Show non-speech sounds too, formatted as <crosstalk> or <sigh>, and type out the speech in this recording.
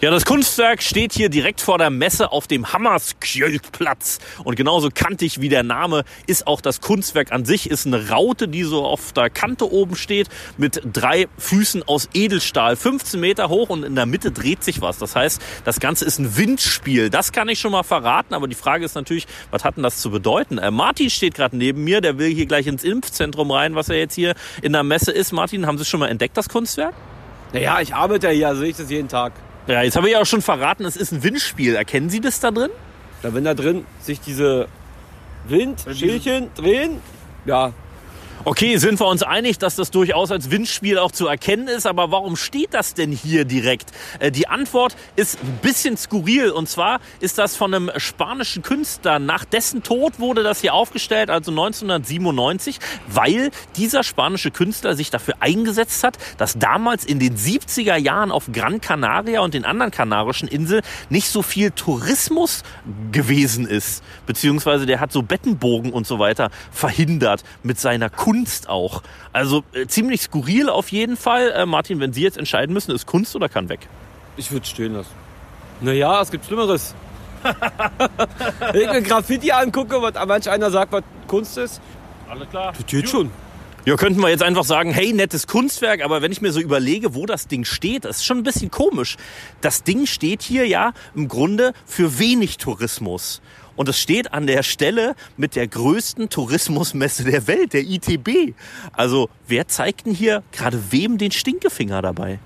Ja, das Kunstwerk steht hier direkt vor der Messe auf dem Hammerskjöldplatz. Und genauso kantig wie der Name ist auch das Kunstwerk an sich. Ist eine Raute, die so auf der Kante oben steht, mit drei Füßen aus Edelstahl, 15 Meter hoch und in der Mitte dreht sich was. Das heißt, das Ganze ist ein Windspiel. Das kann ich schon mal verraten, aber die Frage ist natürlich, was hat denn das zu bedeuten? Äh, Martin steht gerade neben mir, der will hier gleich ins Impfzentrum rein, was er jetzt hier in der Messe ist. Martin, haben Sie schon mal entdeckt, das Kunstwerk? Naja, ich arbeite ja hier, sehe ich das jeden Tag. Ja, jetzt habe ich ja auch schon verraten, es ist ein Windspiel. Erkennen Sie das da drin? Da wenn da drin sich diese Windschälchen drehen, ja, Okay, sind wir uns einig, dass das durchaus als Windspiel auch zu erkennen ist, aber warum steht das denn hier direkt? Äh, die Antwort ist ein bisschen skurril und zwar ist das von einem spanischen Künstler. Nach dessen Tod wurde das hier aufgestellt, also 1997, weil dieser spanische Künstler sich dafür eingesetzt hat, dass damals in den 70er Jahren auf Gran Canaria und den anderen kanarischen Inseln nicht so viel Tourismus gewesen ist. Beziehungsweise der hat so Bettenbogen und so weiter verhindert mit seiner Kunst. Kunst auch. Also äh, ziemlich skurril auf jeden Fall. Äh, Martin, wenn Sie jetzt entscheiden müssen, ist Kunst oder kann weg? ich würde stehen lassen. Naja, es gibt Schlimmeres. <laughs> Wenn ich mir Graffiti angucke, was manch einer sagt, was Kunst ist, Alles klar. das geht schon. Ja, könnten wir jetzt einfach sagen, hey, nettes Kunstwerk, aber wenn ich mir so überlege, wo das Ding steht, das ist schon ein bisschen komisch. Das Ding steht hier ja im Grunde für wenig Tourismus. Und es steht an der Stelle mit der größten Tourismusmesse der Welt, der ITB. Also, wer zeigt denn hier gerade wem den Stinkefinger dabei?